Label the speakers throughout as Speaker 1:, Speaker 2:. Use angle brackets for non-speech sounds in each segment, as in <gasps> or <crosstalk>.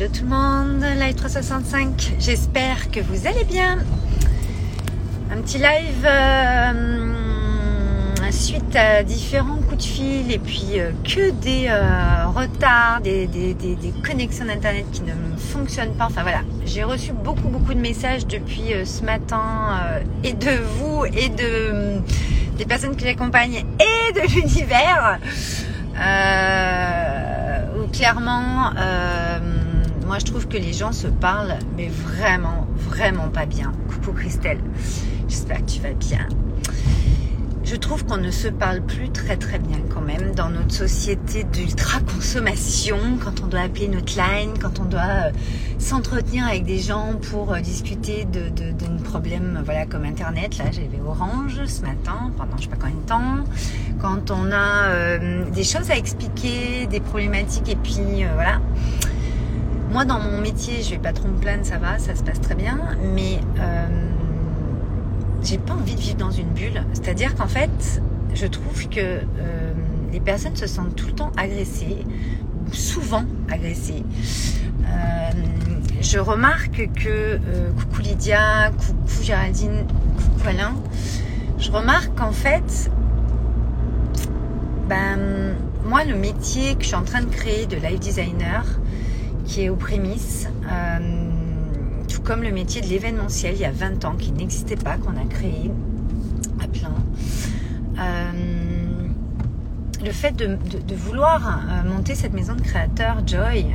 Speaker 1: Hello tout le monde, live 365. J'espère que vous allez bien. Un petit live euh, suite à différents coups de fil et puis euh, que des euh, retards, des, connexions d'internet qui ne fonctionnent pas. Enfin voilà, j'ai reçu beaucoup beaucoup de messages depuis ce matin et de vous et de des personnes que j'accompagne et de l'univers. Euh, où clairement, moi je trouve que les gens se parlent, mais vraiment, vraiment pas bien. Coucou Christelle, j'espère que tu vas bien. Je trouve qu'on ne se parle plus très très bien quand même dans notre société d'ultra consommation, quand on doit appeler notre line, quand on doit euh, s'entretenir avec des gens pour euh, discuter de, de, d'un problème voilà, comme Internet. Là, j'avais Orange ce matin, pendant je sais pas combien de temps. Quand on a euh, des choses à expliquer, des problématiques, et puis euh, voilà. Moi, dans mon métier, je vais pas trop me plaindre, ça va, ça se passe très bien, mais euh, j'ai pas envie de vivre dans une bulle. C'est-à-dire qu'en fait, je trouve que euh, les personnes se sentent tout le temps agressées, souvent agressées. Euh, je remarque que, euh, coucou Lydia, coucou Géraldine, coucou Alain, je remarque qu'en fait, ben, moi, le métier que je suis en train de créer de live designer, qui est aux prémices, euh, tout comme le métier de l'événementiel il y a 20 ans, qui n'existait pas, qu'on a créé à plein. Euh, le fait de, vouloir euh, monter cette maison de créateurs Joy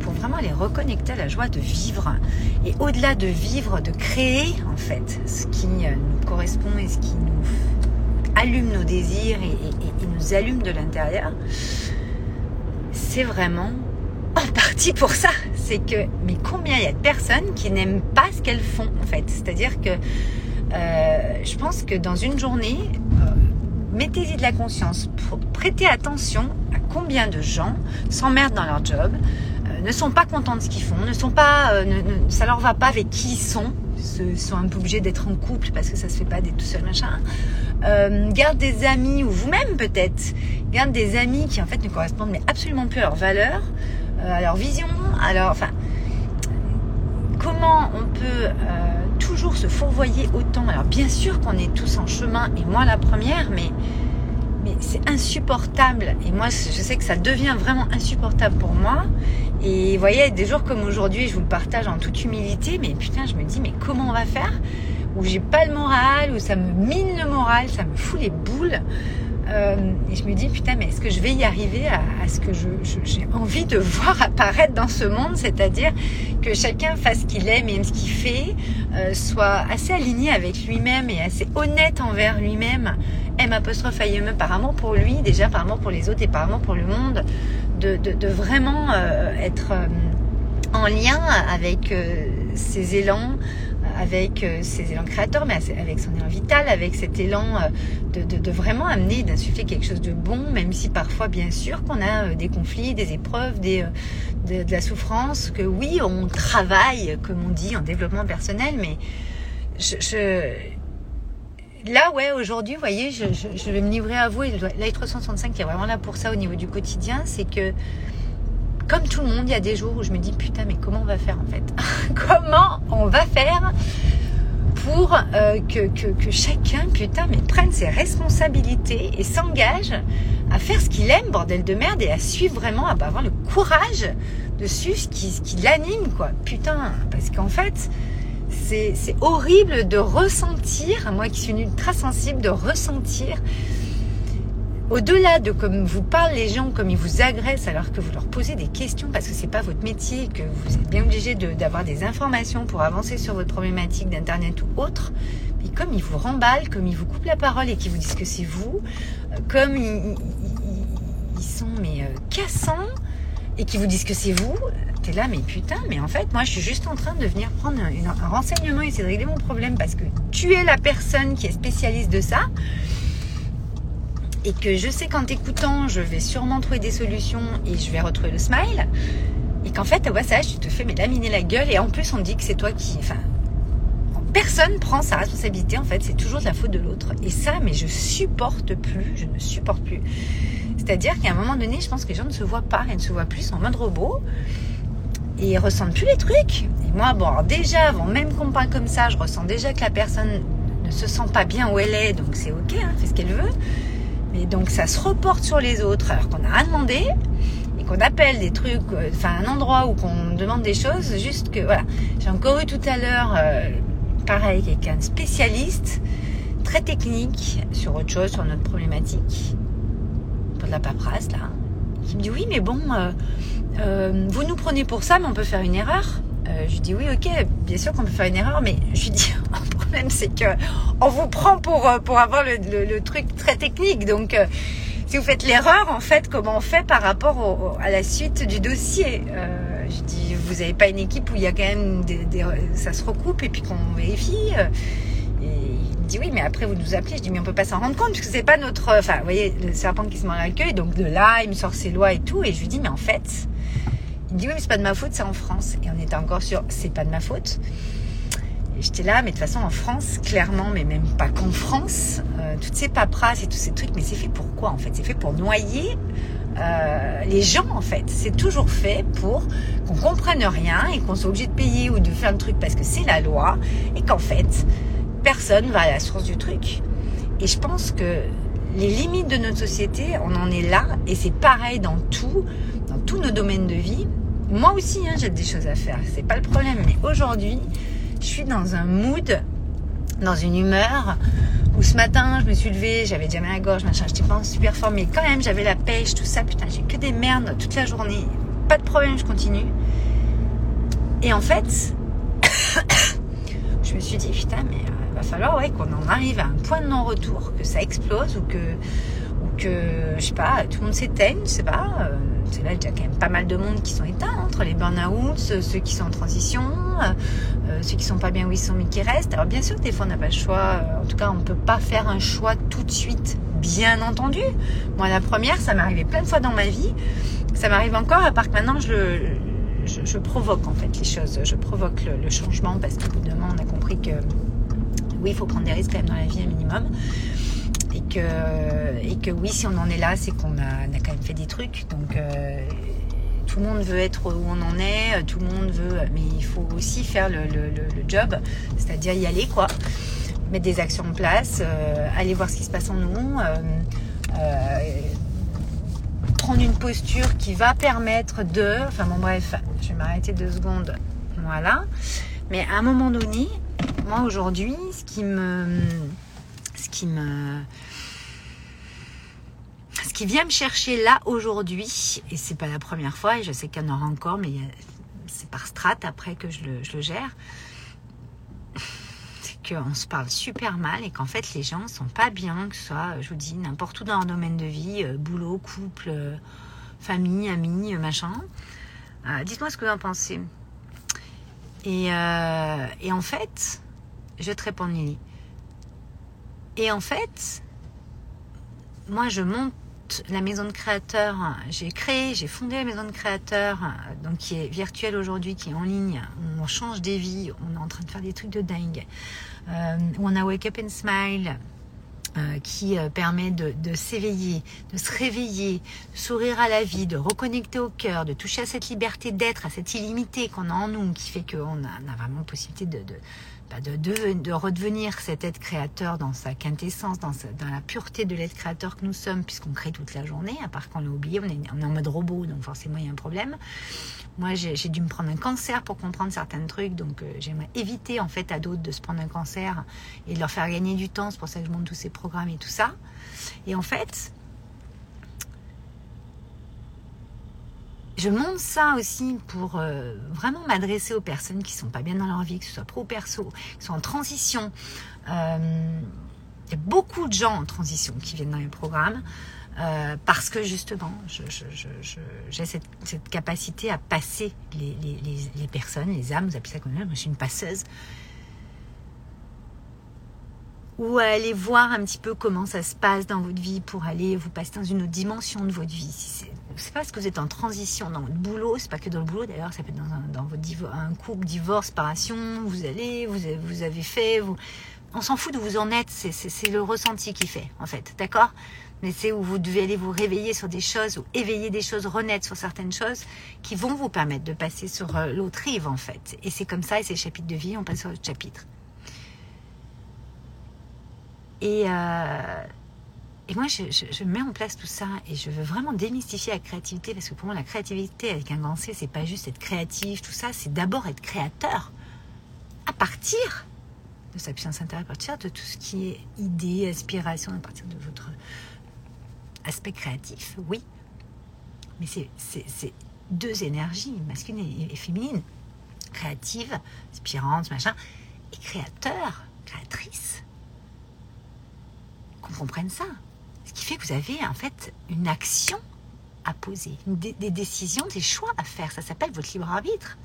Speaker 1: pour vraiment les reconnecter à la joie de vivre et au-delà de vivre, de créer en fait ce qui nous correspond et ce qui nous allume nos désirs et nous allume de l'intérieur, c'est vraiment en partie pour ça. C'est que, mais combien il y a de personnes qui n'aiment pas ce qu'elles font en fait? C'est-à-dire que euh, je pense que dans une journée, euh, mettez-y de la conscience, pr- prêtez attention à combien de gens s'emmerdent dans leur job, euh, ne sont pas contents de ce qu'ils font, ne sont pas, ne, ça leur va pas avec qui ils sont, ils sont un peu obligés d'être en couple parce que ça se fait pas d'être tout seul machin. Euh, garde des amis ou vous-même peut-être, garde des amis qui en fait ne correspondent mais absolument plus à leurs valeurs, à leur vision, à leur, enfin, comment on peut euh, toujours se fourvoyer autant Alors bien sûr qu'on est tous en chemin, et moi la première, mais, mais c'est insupportable. Et moi, je sais que ça devient vraiment insupportable pour moi. Et vous voyez, des jours comme aujourd'hui, je vous le partage en toute humilité, mais putain, je me dis, mais comment on va faire? Où j'ai pas le moral, où ça me mine le moral, ça me fout les boules. Euh, et je me dis, putain, mais est-ce que je vais y arriver à, ce que j'ai envie de <laughs> voir apparaître dans ce monde C'est-à-dire que chacun fasse ce qu'il aime et aime ce qu'il fait, euh, soit assez aligné avec lui-même et assez honnête envers lui-même, M apostrophe IME par amour pour lui, déjà par amour pour les autres et par amour pour le monde, de, de, vraiment euh, être en lien avec ses élans, avec euh, ses élans créateurs, mais avec son élan vital, avec cet élan euh, de, vraiment amener, d'insuffler quelque chose de bon, même si parfois, bien sûr, qu'on a euh, des conflits, des épreuves, des, de, la souffrance, que oui, on travaille, comme on dit, en développement personnel, mais là, ouais, aujourd'hui, vous voyez, je, vais me livrer à vous, et l'AI 365 qui est vraiment là pour ça au niveau du quotidien, c'est que comme tout le monde, il y a des jours où je me dis putain, mais comment on va faire en fait <laughs> Comment on va faire pour euh, que, que, que chacun, putain, mais prenne ses responsabilités et s'engage à faire ce qu'il aime, bordel de merde, et à suivre vraiment, à avoir le courage de suivre ce qui, l'anime, quoi. Putain, parce qu'en fait, c'est c'est horrible de ressentir, moi qui suis une ultra sensible, de ressentir au-delà de comme vous parlent les gens, comme ils vous agressent alors que vous leur posez des questions parce que c'est pas votre métier, que vous êtes bien obligé d'avoir des informations pour avancer sur votre problématique d'internet ou autre, mais comme ils vous remballent, comme ils vous coupent la parole et qu'ils vous disent que c'est vous, euh, comme ils, sont mais euh, cassants et qui vous disent que c'est vous, t'es là mais putain, mais en fait moi je suis juste en train de venir prendre un renseignement et essayer de régler mon problème parce que tu es la personne qui est spécialiste de ça et que je sais qu'en t'écoutant, je vais sûrement trouver des solutions et je vais retrouver le smile. Et qu'en fait, au passage, tu te fais mais laminer la gueule et en plus on dit que c'est toi qui. Enfin, personne prend sa responsabilité en fait, c'est toujours de la faute de l'autre. Et ça, mais je supporte plus, je ne supporte plus. C'est-à-dire qu'à un moment donné, je pense que les gens ne se voient pas et ne se voient plus en mode robot. et ils ressentent plus les trucs. Et moi, bon, alors déjà, avant même qu'on parle comme ça, je ressens déjà que la personne ne se sent pas bien où elle est, donc c'est ok, hein, fait ce qu'elle veut. Mais donc ça se reporte sur les autres alors qu'on n'a rien demandé et qu'on appelle des trucs, euh, enfin un endroit où qu'on demande des choses, juste que voilà. J'ai encore eu tout à l'heure, euh, pareil, quelqu'un spécialiste, très technique sur autre chose, sur notre problématique, pour de la paperasse là, qui me dit oui mais bon, euh, vous nous prenez pour ça mais on peut faire une erreur. je lui dis oui ok, bien sûr qu'on peut faire une erreur, mais je lui dis problème c'est que on vous prend pour pour avoir le, le, truc très technique donc si vous faites l'erreur, en fait, comment on fait par rapport à la suite du dossier? Euh, Je dis, vous n'avez pas une équipe où il y a quand même des, ça se recoupe et puis qu'on vérifie. Euh, et il dit oui, mais après vous nous appelez. Je dis mais on peut pas s'en rendre compte puisque c'est pas notre. Enfin, vous voyez, le serpent qui se mord la queue. Donc de là, il me sort ses lois et tout. Et je lui dis mais en fait, il dit oui, mais c'est pas de ma faute, c'est en France. Et on était encore sur c'est pas de ma faute j'étais là, mais de toute façon, en France, clairement, mais même pas qu'en France, euh, toutes ces paperasses et tous ces trucs, mais c'est fait pour quoi en fait? C'est fait pour noyer euh, les gens en fait. C'est toujours fait pour qu'on comprenne rien et qu'on soit obligé de payer ou de faire un truc parce que c'est la loi et qu'en fait, personne va à la source du truc. Et je pense que les limites de notre société, on en est là et c'est pareil dans tout, dans tous nos domaines de vie. Moi aussi, hein, j'ai des choses à faire, c'est pas le problème. Mais aujourd'hui, je suis dans un mood, dans une humeur où ce matin, je me suis levée, j'avais déjà mal à la gorge, machin, j'étais pas en super forme, mais quand même, j'avais la pêche, tout ça, putain, j'ai que des merdes toute la journée. Pas de problème, je continue. Et en fait, <coughs> je me suis dit, putain, mais il euh, va falloir ouais, qu'on en arrive à un point de non-retour, que ça explose ou que, que, je sais pas, tout le monde s'éteigne, je sais pas. Euh, c'est là, il y a quand même pas mal de monde qui sont éteints, entre les burn-out, ceux qui sont en transition, euh, ceux qui sont pas bien où ils sont mais qui restent. Alors bien sûr des fois on n'a pas le choix, euh, en tout cas on ne peut pas faire un choix tout de suite, bien entendu. Moi la première, ça m'est arrivé plein de fois dans ma vie, ça m'arrive encore, à part que maintenant je je, provoque en fait les choses, je provoque le, changement parce qu'au bout d'un moment on a compris que oui, il faut prendre des risques quand même dans la vie un minimum et que oui, si on en est là, c'est qu'on a, a, quand même fait des trucs. Donc euh, tout le monde veut être où on en est, tout le monde veut, mais il faut aussi faire le, job, c'est-à-dire y aller quoi, mettre des actions en place, euh, aller voir ce qui se passe en nous, euh, prendre une posture qui va permettre de, enfin bon bref, je vais m'arrêter deux secondes, voilà. Mais à un moment donné, moi aujourd'hui, ce qui me ce qui me ce qui vient me chercher là aujourd'hui, et c'est pas la première fois, et je sais qu'il y en aura encore, mais c'est par strat après que je le, gère, c'est qu'on se parle super mal et qu'en fait les gens sont pas bien, que ce soit, je vous dis, n'importe où dans leur domaine de vie, euh, boulot, couple, euh, famille, amis, euh, machin. Dites-moi ce que vous en pensez. Et, en fait, je te répondre, Lily. Et en fait, moi, je monte la maison de créateurs. J'ai créé, j'ai fondé la maison de créateurs, donc qui est virtuelle aujourd'hui, qui est en ligne. On change des vies, on est en train de faire des trucs de dingue. Euh, on a Wake Up and Smile. Euh, qui euh, permet de, s'éveiller, de se réveiller, de sourire à la vie, de reconnecter au cœur, de toucher à cette liberté d'être, à cette illimité qu'on a en nous, qui fait qu'on a, a, vraiment possibilité de, de, de, redevenir cet être créateur dans sa quintessence, dans, dans la pureté de l'être créateur que nous sommes, puisqu'on crée toute la journée, à part qu'on l'a oublié, on est, on est, en mode robot, donc forcément il y a un problème. Moi j'ai dû me prendre un cancer pour comprendre certains trucs, donc euh, j'aimerais éviter en fait à d'autres de se prendre un cancer et de leur faire gagner du temps, c'est pour ça que je monte tous ces programmes et tout ça. Et en fait, je montre ça aussi pour euh, vraiment m'adresser aux personnes qui sont pas bien dans leur vie, que ce soit pro perso, qui sont en transition. Euh, il y a beaucoup de gens en transition qui viennent dans les programmes euh, parce que justement, j'ai cette, capacité à passer les, personnes, les âmes, vous appelez ça comme ça, moi je suis une passeuse ou à aller voir un petit peu comment ça se passe dans votre vie pour aller vous passer dans une autre dimension de votre vie. C'est parce que vous êtes en transition dans votre boulot, c'est pas que dans le boulot d'ailleurs, ça peut être dans, un, dans votre un couple, divorce, séparation, vous allez, vous avez, vous avez fait, vous, on s'en fout d'où vous en êtes, c'est le ressenti qui fait en fait, d'accord? Mais c'est où vous devez aller vous réveiller sur des choses ou éveiller des choses, renaître sur certaines choses qui vont vous permettre de passer sur euh, l'autre rive en fait. Et c'est comme ça, et c'est le chapitre de vie, on passe sur l'autre chapitre. Et, euh, et moi, je, mets en place tout ça et je veux vraiment démystifier la créativité parce que pour moi, la créativité avec un grand C, c'est pas juste être créatif, tout ça, c'est d'abord être créateur à partir de sa puissance intérieure, à partir de tout ce qui est idée, aspiration, à partir de votre aspect créatif, oui. Mais c'est deux énergies, masculine et, féminine. Créative, aspirante, machin, et créateur, créatrice. Qu'on comprenne ça. Ce qui fait que vous avez en fait une action à poser, des, décisions, des choix à faire. Ça s'appelle votre libre arbitre.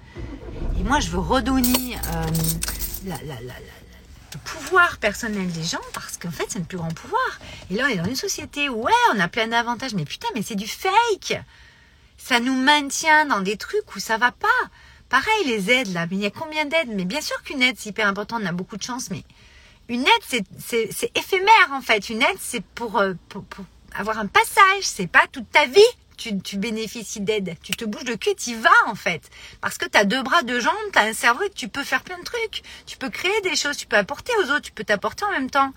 Speaker 1: Et moi, je veux redonner euh, la, pouvoir personnel des gens parce qu'en fait, c'est le plus grand pouvoir. Et là, on est dans une société où, ouais, on a plein d'avantages, mais putain, mais c'est du fake. Ça nous maintient dans des trucs où ça va pas. Pareil, les aides, là, mais il y a combien d'aides? Mais bien sûr qu'une aide, c'est hyper important, on a beaucoup de chance, mais une aide, c'est éphémère, en fait. Une aide, c'est pour, euh, pour, pour avoir un passage, c'est pas toute ta vie tu, bénéficies d'aide. Tu te bouges le cul, tu vas en fait. Parce que tu as deux bras, deux jambes, tu as un cerveau et tu peux faire plein de trucs. Tu peux créer des choses, tu peux apporter aux autres, tu peux t'apporter en même temps.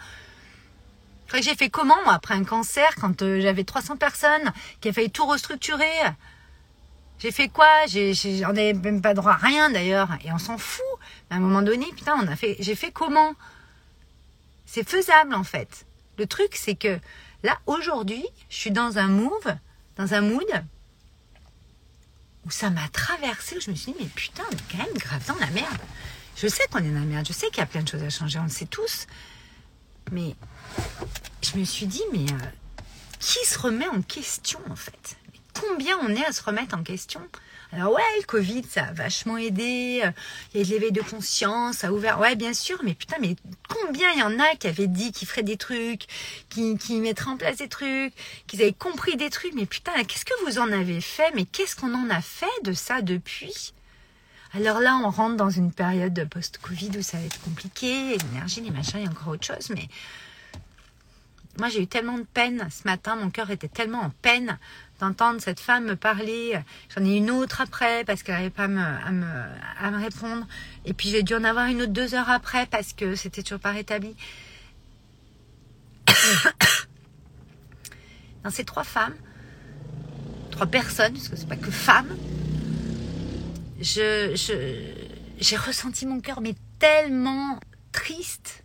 Speaker 1: J'ai fait comment moi après un cancer quand euh, j'avais 300 personnes qui a failli tout restructurer? J'ai fait quoi? J'en ai même pas droit à rien d'ailleurs et on s'en fout. À un moment donné, putain, on a fait. J'ai fait comment? C'est faisable en fait. Le truc c'est que là aujourd'hui, je suis dans un move dans un mood où ça m'a traversé, où je me suis dit, mais putain, on est quand même grave dans la merde. Je sais qu'on est dans la merde, je sais qu'il y a plein de choses à changer, on le sait tous. Mais je me suis dit, mais euh, qui se remet en question en fait? Combien on est à se remettre en question? Alors ouais, le Covid, ça a vachement aidé. Euh, il y a de l'éveil de conscience, ça a ouvert. Ouais, bien sûr, mais putain, mais combien il y en a qui avaient dit qu'ils feraient des trucs, qui, qui mettraient en place des trucs, qu'ils avaient compris des trucs. Mais putain, qu'est-ce que vous en avez fait Mais qu'est-ce qu'on en a fait de ça depuis? Alors là, on rentre dans une période post-Covid où ça va être compliqué, l'énergie, les machins, il y a encore autre chose, mais moi j'ai eu tellement de peine ce matin, mon cœur était tellement en peine d'entendre cette femme me parler. J'en ai une autre après parce qu'elle n'arrivait pas à me, répondre. Et puis j'ai dû en avoir une autre deux heures après parce que c'était toujours pas rétabli. <coughs> Dans ces trois femmes, trois personnes, parce que c'est pas que femmes, j'ai ressenti mon cœur mais tellement triste,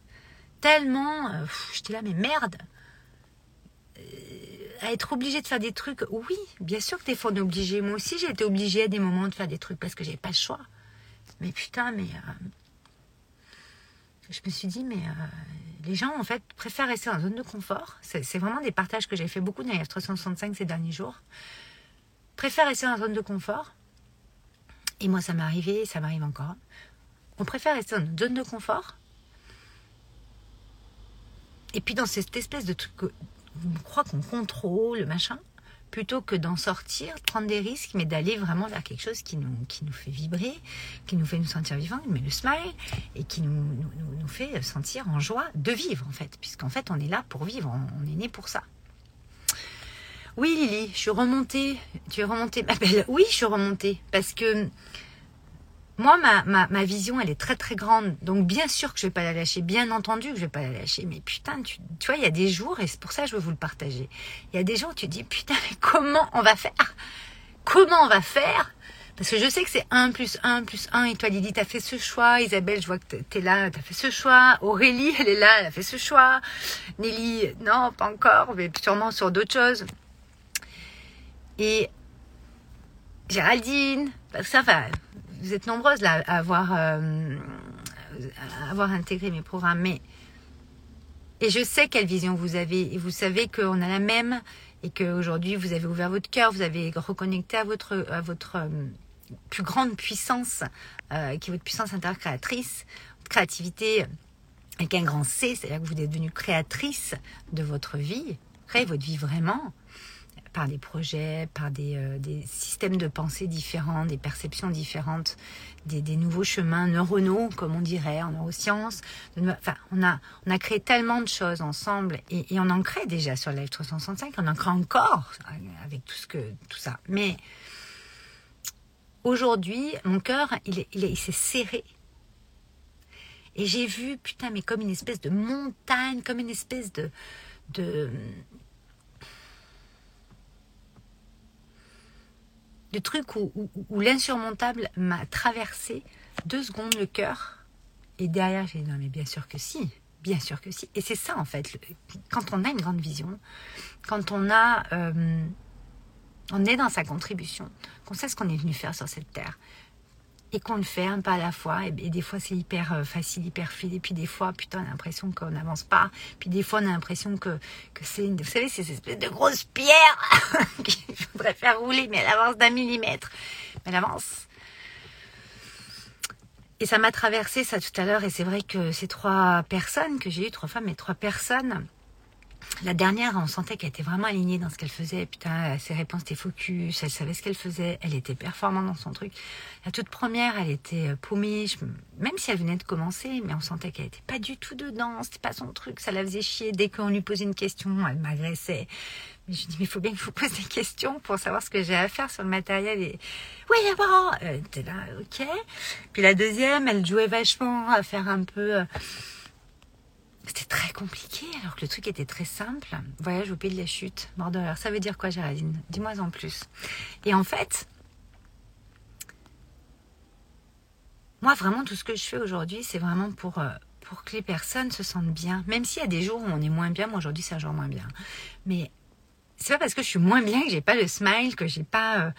Speaker 1: tellement, euh, j'étais là mais merde, à être obligé de faire des trucs, oui, bien sûr que des fois on est obligé. Moi aussi, j'ai été obligée à des moments de faire des trucs parce que j'avais pas le choix. Mais putain, mais euh, je me suis dit, mais euh, les gens en fait préfèrent rester en zone de confort. C'est vraiment des partages que j'ai fait beaucoup dans les F365 ces derniers jours. Préfèrent rester en zone de confort. Et moi, ça m'est arrivé, ça m'arrive encore. On préfère rester dans une zone de confort. Et puis dans cette espèce de truc on croit qu'on contrôle, machin, plutôt que d'en sortir, de prendre des risques, mais d'aller vraiment vers quelque chose qui nous, qui nous fait vibrer, qui nous fait nous sentir vivants, mais le smile, et qui nous, nous, fait sentir en joie de vivre, en fait, puisqu'en fait, on est là pour vivre, on, est né pour ça. Oui, Lily, je suis remontée. Tu es remontée, ma belle. Oui, je suis remontée. Parce que moi, ma, ma, vision, elle est très très grande. Donc bien sûr que je vais pas la lâcher. Bien entendu que je vais pas la lâcher. Mais putain, tu, tu vois, il y a des jours, et c'est pour ça que je veux vous le partager. Il y a des jours où tu dis, putain, mais comment on va faire? Comment on va faire? Parce que je sais que c'est 1 plus 1 plus 1. Et toi, Lydie, t'as fait ce choix. Isabelle, je vois que t'es là, t'as fait ce choix. Aurélie, elle est là, elle a fait ce choix. Nelly, non, pas encore, mais sûrement sur d'autres choses. Et Géraldine, ça va vous êtes nombreuses là à avoir, euh, intégré mes programmes, mais et je sais quelle vision vous avez et vous savez qu'on a la même et qu'aujourd'hui vous avez ouvert votre cœur, vous avez reconnecté à votre euh, plus grande puissance euh, qui est votre puissance intérieure créatrice, votre créativité avec un grand C, c'est-à-dire que vous êtes devenue créatrice de votre vie, créez votre vie vraiment par des projets, par des, euh, des, systèmes de pensée différents, des perceptions différentes, des, nouveaux chemins neuronaux, comme on dirait en neurosciences. Enfin, on a, on créé tellement de choses ensemble et, on en crée déjà sur Live 365, on en crée encore avec tout, ce que, tout ça. Mais aujourd'hui, mon cœur, il, s'est serré et j'ai vu, putain, mais comme une espèce de montagne, comme une espèce de, de truc où, où, l'insurmontable m'a traversé deux secondes le cœur. Et derrière, j'ai dit non, mais bien sûr que si. Bien sûr que si. Et c'est ça, en fait. quand on a une grande vision, quand on a. Euh, on est dans sa contribution, qu'on sait ce qu'on est venu faire sur cette terre, et qu'on le fait pas à la fois. Et, des fois, c'est hyper euh, facile, hyper fluide. Et puis des fois, putain, on a l'impression qu'on n'avance pas. Puis des fois, on a l'impression que, c'est, vous savez, c'est cette espèce de grosse pierre <laughs> qu'il faudrait faire rouler, mais elle avance d'un millimètre. Mais elle avance. Et ça m'a traversé ça tout à l'heure. Et c'est vrai que ces trois personnes que j'ai eues, trois femmes et trois personnes, la dernière, on sentait qu'elle était vraiment alignée dans ce qu'elle faisait. Putain, ses réponses étaient focus, elle savait ce qu'elle faisait, elle était performante dans son truc. La toute première, elle était euh, paumée, même si elle venait de commencer, mais on sentait qu'elle était pas du tout dedans, c'était pas son truc, ça la faisait chier. Dès qu'on lui posait une question, elle m'agressait. Mais je dis, mais il faut bien que vous <laughs> pose des questions pour savoir ce que j'ai à faire sur le matériel. Oui, d'abord, elle était là, ok. Puis la deuxième, elle jouait vachement à faire un peu euh, c'était très compliqué alors que le truc était très simple. Voyage au pays de la chute, Bordeaux. Ça veut dire quoi, Géraldine? Dis-moi en plus. Et en fait, moi vraiment tout ce que je fais aujourd'hui, c'est vraiment pour euh, pour que les personnes se sentent bien. Même s'il y a des jours où on est moins bien. Moi aujourd'hui, c'est un jour moins bien. Mais c'est pas parce que je suis moins bien que j'ai pas le smile, que j'ai pas euh,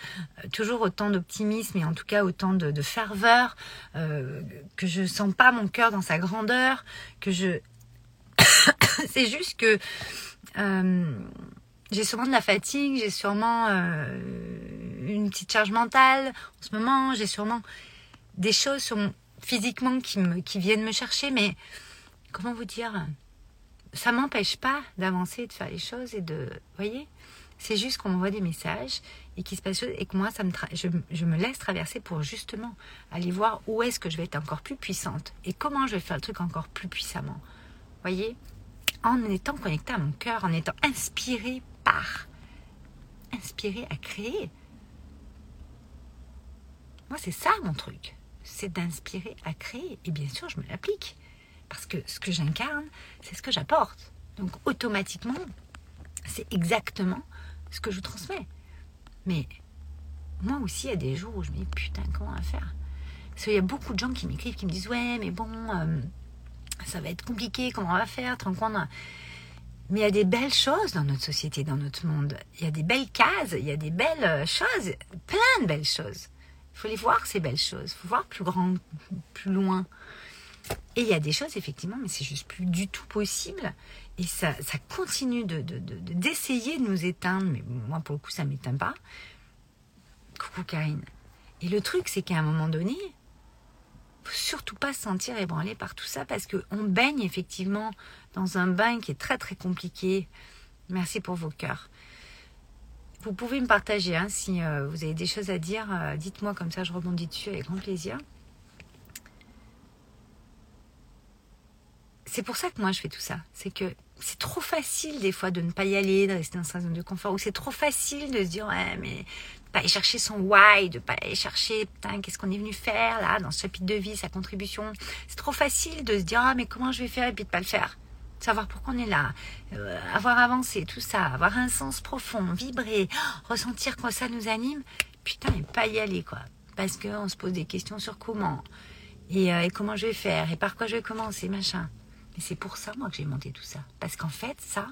Speaker 1: toujours autant d'optimisme et en tout cas autant de, ferveur, euh, que je sens pas mon cœur dans sa grandeur, que je <coughs> c'est juste que euh, j'ai sûrement de la fatigue, j'ai sûrement euh, une petite charge mentale en ce moment, j'ai sûrement des choses physiquement qui, viennent me chercher, mais comment vous dire Ça m'empêche pas d'avancer, de faire les choses et de. voyez c'est juste qu'on m'envoie des messages et qu'il se passe et que moi, ça me je, me laisse traverser pour justement aller voir où est-ce que je vais être encore plus puissante et comment je vais faire le truc encore plus puissamment. Voyez en étant connecté à mon cœur, en étant inspiré par, inspiré à créer. Moi, c'est ça mon truc, c'est d'inspirer à créer. Et bien sûr, je me l'applique. Parce que ce que j'incarne, c'est ce que j'apporte. Donc automatiquement, c'est exactement ce que je transmets. Mais moi aussi, il y a des jours où je me dis, putain, comment faire? Parce qu'il y a beaucoup de gens qui m'écrivent, qui me disent, ouais, mais bon, euh, ça va être compliqué, comment on va faire, te Mais il y a des belles choses dans notre société, dans notre monde. Il y a des belles cases, il y a des belles euh, choses, plein de belles choses. Il faut les voir, ces belles choses. Il faut voir plus grand, plus loin. Et il y a des choses, effectivement, mais c'est juste plus du tout possible. Et ça, ça continue de, d'essayer de, nous éteindre. Mais moi, pour le coup, ça ne m'éteint pas. Coucou Karine. Et le truc, c'est qu'à un moment donné, surtout pas se sentir ébranlé par tout ça parce qu'on baigne effectivement dans un bain qui est très très compliqué. Merci pour vos cœurs. Vous pouvez me partager hein, si euh, vous avez des choses à dire. Euh, dites-moi comme ça, je rebondis dessus avec grand plaisir. C'est pour ça que moi je fais tout ça. C'est que c'est trop facile des fois de ne pas y aller, de rester dans sa zone de confort, ou c'est trop facile de se dire ouais mais pas aller chercher son why, de pas aller chercher, putain, qu'est-ce qu'on est venu faire là, dans ce chapitre de vie, sa contribution. C'est trop facile de se dire, ah, mais comment je vais faire et puis de pas le faire. Savoir pourquoi on est là, euh, avoir avancé, tout ça, avoir un sens profond, vibrer, <gasps> ressentir quoi ça nous anime, putain, et pas y aller, quoi. Parce qu'on se pose des questions sur comment, et, euh, et comment je vais faire, et par quoi je vais commencer, machin. Mais c'est pour ça, moi, que j'ai monté tout ça. Parce qu'en fait, ça,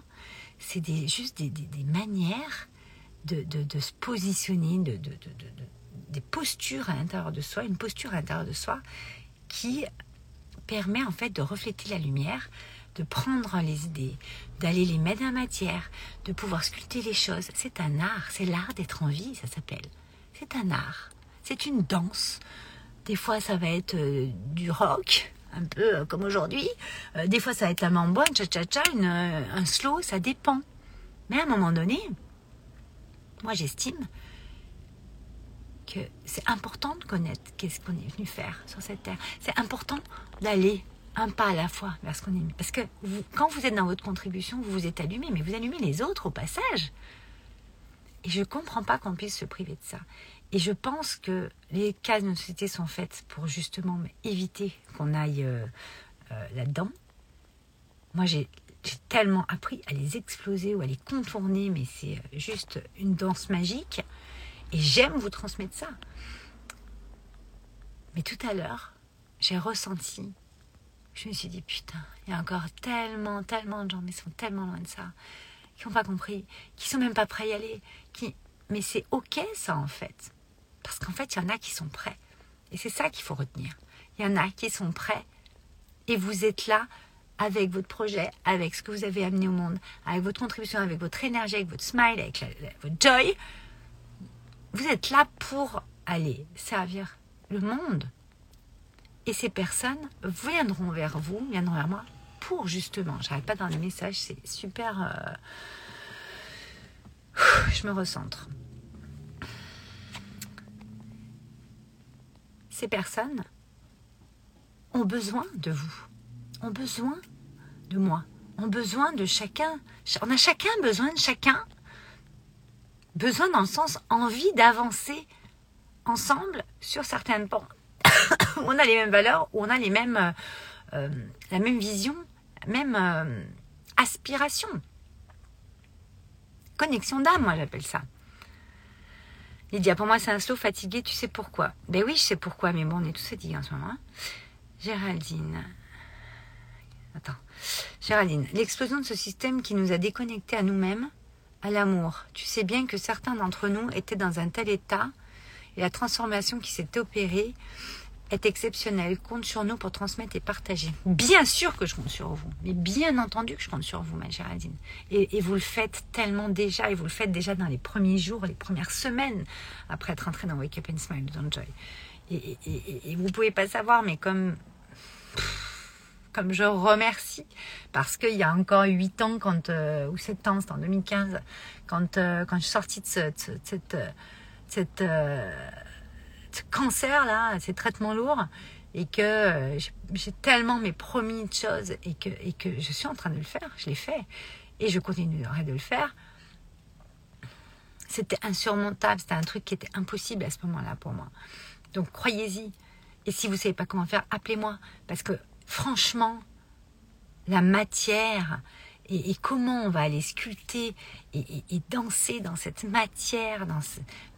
Speaker 1: c'est des, juste des, des manières de, de, se positionner, de, des postures à l'intérieur de soi, une posture à l'intérieur de soi qui permet en fait de refléter la lumière, de prendre les idées, d'aller les mettre en matière, de pouvoir sculpter les choses. C'est un art, c'est l'art d'être en vie, ça s'appelle. C'est un art, c'est une danse. Des fois, ça va être euh, du rock, un peu euh, comme aujourd'hui. Euh, des fois, ça va être un mambo, un cha-cha-cha, un slow, ça dépend. Mais à un moment donné, moi j'estime que c'est important de connaître qu'est-ce qu'on est venu faire sur cette terre. C'est important d'aller un pas à la fois vers ce qu'on est. Parce que quand vous êtes dans votre contribution, vous vous êtes allumé, mais vous allumez les autres au passage. Et je ne comprends pas qu'on puisse se priver de ça. Et je pense que les cases de société sont faites pour justement éviter qu'on aille euh, euh, là-dedans. Moi, j'ai tellement appris à les exploser ou à les contourner, mais c'est euh, juste une danse magique. Et j'aime vous transmettre ça. Mais tout à l'heure, j'ai ressenti, je me suis dit, putain, il y a encore tellement, tellement de gens, mais sont tellement loin de ça, qui n'ont pas compris, qui sont même pas prêts à y aller. Qui... Mais c'est ok ça en fait. Parce qu'en fait, il y en a qui sont prêts. Et c'est ça qu'il faut retenir. Il y en a qui sont prêts. Et vous êtes là avec votre projet, avec ce que vous avez amené au monde, avec votre contribution, avec votre énergie, avec votre smile, avec votre joy. Vous êtes là pour aller servir le monde. Et ces personnes viendront vers vous, viendront vers moi pour justement, j'arrête pas dans les messages, c'est super. Euh, <sighs> je me recentre. Ces personnes ont besoin de vous, ont besoin de moi, ont besoin de chacun. On a chacun besoin de chacun. Besoin dans le sens envie d'avancer ensemble sur certaines pentes où <coughs> on a les mêmes valeurs, où on a les mêmes, euh, euh, la même vision, la même euh, aspiration. Connexion d'âme, moi j'appelle ça. Lydia, pour moi c'est un slow fatigué, tu sais pourquoi? Ben oui, je sais pourquoi, mais bon, on est tous fatigués en ce moment. Hein. Géraldine. Attends. Géraldine, l'explosion de ce système qui nous a déconnectés à nous-mêmes, à l'amour. Tu sais bien que certains d'entre nous étaient dans un tel état et la transformation qui s'est opérée est exceptionnelle. Compte sur nous pour transmettre et partager. Bien sûr que je compte sur vous, mais bien entendu que je compte sur vous, ma Géraldine. Et, et, vous le faites tellement déjà, et vous le faites déjà dans les premiers jours, les premières semaines après être entré dans Wake Up and Smile, Don't Joy. Et, et, et vous pouvez pas savoir, mais comme comme je remercie parce qu'il y a encore 8 ans quand euh, ou 7 ans c'était en 2015 quand euh, quand je suis sortie de, ce, de, cette cette euh, ce cancer là ces traitements lourds et que j'ai tellement mes promis de choses et que et que je suis en train de le faire je l'ai fait et je continuerai de le faire c'était insurmontable c'était un truc qui était impossible à ce moment-là pour moi. Donc croyez-y. Et si vous savez pas comment faire appelez-moi. Parce que franchement, la matière et, comment on va aller sculpter et, danser dans cette matière, dans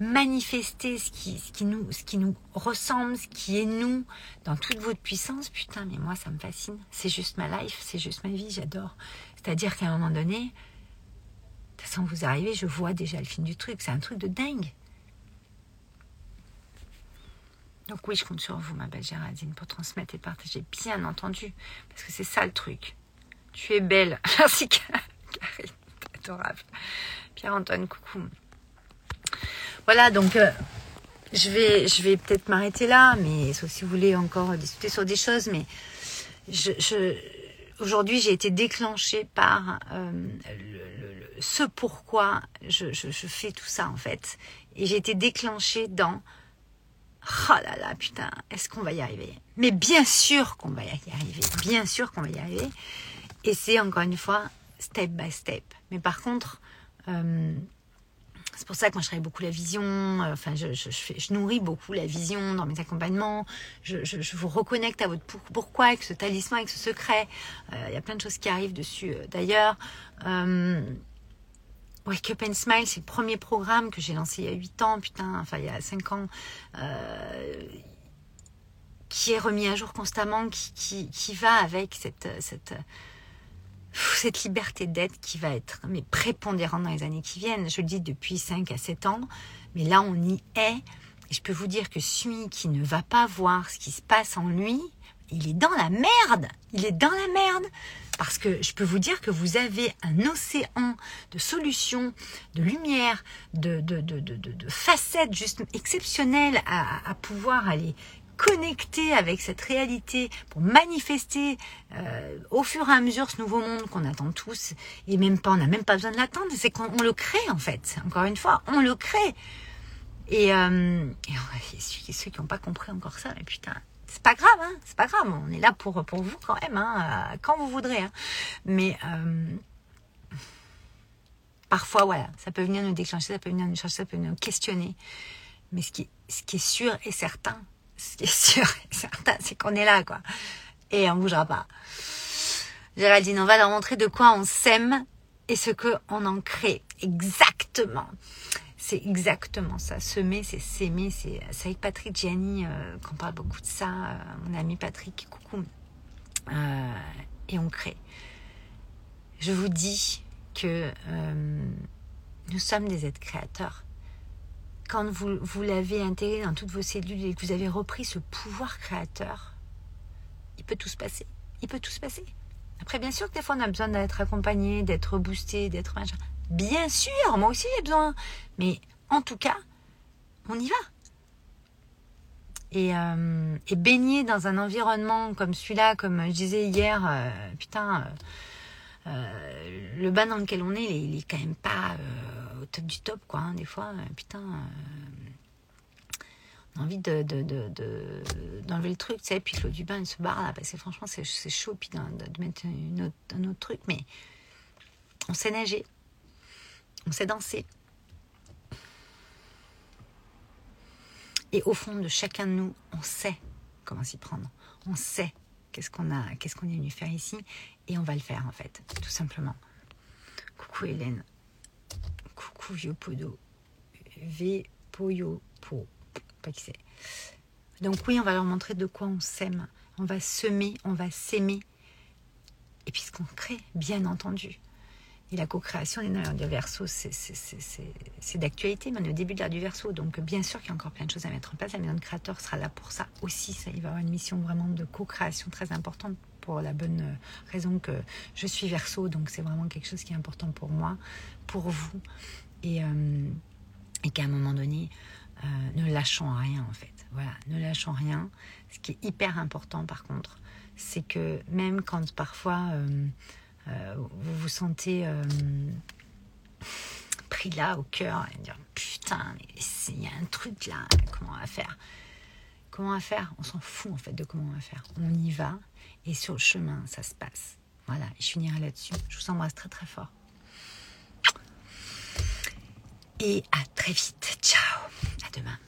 Speaker 1: manifester ce qui, ce, qui nous, ce qui nous ressemble, ce qui est nous, dans toute votre puissance, putain, mais moi ça me fascine. C'est juste ma life, c'est juste ma vie, j'adore. C'est-à-dire qu'à un moment donné, sans vous arriver, je vois déjà le film du truc. C'est un truc de dingue. Donc oui, je compte sur vous, ma belle Géraldine, pour transmettre et partager, bien entendu, parce que c'est ça le truc. Tu es belle. <laughs> Merci, Karine. Adorable. Pierre-Antoine, coucou. Voilà, donc euh, je vais, je vais peut-être m'arrêter là, mais sauf si vous voulez encore discuter sur des choses, mais je, aujourd'hui j'ai été déclenchée par euh, ce pourquoi je, je, fais tout ça en fait. Et j'ai été déclenchée dans Oh là là, putain, est-ce qu'on va y arriver? Mais bien sûr qu'on va y arriver. Bien sûr qu'on va y arriver. Et c'est encore une fois step by step. Mais par contre, euh, c'est pour ça que moi je travaille beaucoup la vision. Euh, enfin, je, nourris beaucoup la vision dans mes accompagnements. Je, je vous reconnecte à votre pourquoi avec ce talisman, avec ce secret. Euh, il y a plein de choses qui arrivent dessus d'ailleurs. Wake Up and Smile, c'est le premier programme que j'ai lancé il y a 8 ans, putain, enfin il y a 5 ans, euh, qui est remis à jour constamment, qui, qui, qui va avec cette, cette, cette liberté d'être qui va être mais prépondérante dans les années qui viennent. Je le dis depuis 5 à 7 ans, mais là on y est. Et je peux vous dire que celui qui ne va pas voir ce qui se passe en lui, il est dans la merde. Il est dans la merde. Parce que je peux vous dire que vous avez un océan de solutions, de lumière, de, de, de, de facettes juste exceptionnelles à, à, pouvoir aller connecter avec cette réalité, pour manifester euh, au fur et à mesure ce nouveau monde qu'on attend tous, et même pas, on n'a même pas besoin de l'attendre, c'est qu'on le crée en fait. Encore une fois, on le crée. Et, euh, et ceux qui n'ont pas compris encore ça, mais putain, c'est pas grave, hein, c'est pas grave, on est là pour, pour vous quand même, hein, quand vous voudrez. Hein. Mais euh, parfois, voilà, ça peut venir nous déclencher, ça peut venir nous chercher, ça peut venir nous questionner. Mais ce qui, ce qui est sûr et certain, ce qui est <laughs> sûr et certain, c'est qu'on est là, quoi. Et on bougera pas. Géraldine, on va leur montrer de quoi on s'aime et ce qu'on en crée. Exactement. C'est exactement ça. Semer, c'est s'aimer. C'est avec Patrick Gianni euh, qu'on parle beaucoup de ça. Euh, mon ami Patrick, coucou. Euh, et on crée. Je vous dis que nous sommes des êtres créateurs. Quand vous, vous l'avez intégré dans toutes vos cellules et que vous avez repris ce pouvoir créateur, il peut tout se passer. Il peut tout se passer. Après, bien sûr que des fois, on a besoin d'être accompagné, d'être boosté, d'être machin. Bien sûr, moi aussi j'ai besoin. Mais en tout cas, on y va. Et, euh, baigner dans un environnement comme celui-là, comme je disais hier, euh, putain, euh, le bain dans lequel on est, il, est quand même pas au top du top, quoi. Hein, des fois, putain, on a envie de, d'enlever le truc, tu sais, puis l'eau du bain, elle se barre là, parce que franchement, c'est, chaud, puis de, mettre une un autre truc, mais on sait nager on sait danser. Et au fond de chacun de nous, on sait comment s'y prendre. On sait qu'est-ce qu'on a, qu'est-ce qu'on est venu faire ici, et on va le faire en fait, tout simplement. Coucou Hélène. Coucou vieux podo. V poyo po. Pas qui c'est. Donc oui, on va leur montrer de quoi on s'aime. On va semer, on va s'aimer. Et puis ce qu'on crée, bien entendu. La co-création du verso, c'est d'actualité, mais on est au début de l'ère du verso. Donc, bien sûr qu'il y a encore plein de choses à mettre en place. La maison de créateur sera là pour ça aussi. Il va avoir une mission vraiment de co-création très importante pour la bonne euh, raison que je suis verso. Donc, c'est vraiment quelque chose qui est important pour moi, pour vous. Et, euh, qu'à un moment donné, euh, ne lâchons rien en fait. Voilà, ne lâchons rien. Ce qui est hyper important par contre, c'est que même quand parfois vous vous sentez euh, pris là au cœur et dire putain, il y a un truc là, comment on va faire? Comment on va faire? On s'en fout en fait de comment on va faire. On y va et sur le chemin, ça se passe. Voilà, je finirai là-dessus. Je vous embrasse très très fort. Et à très vite. Ciao. À demain.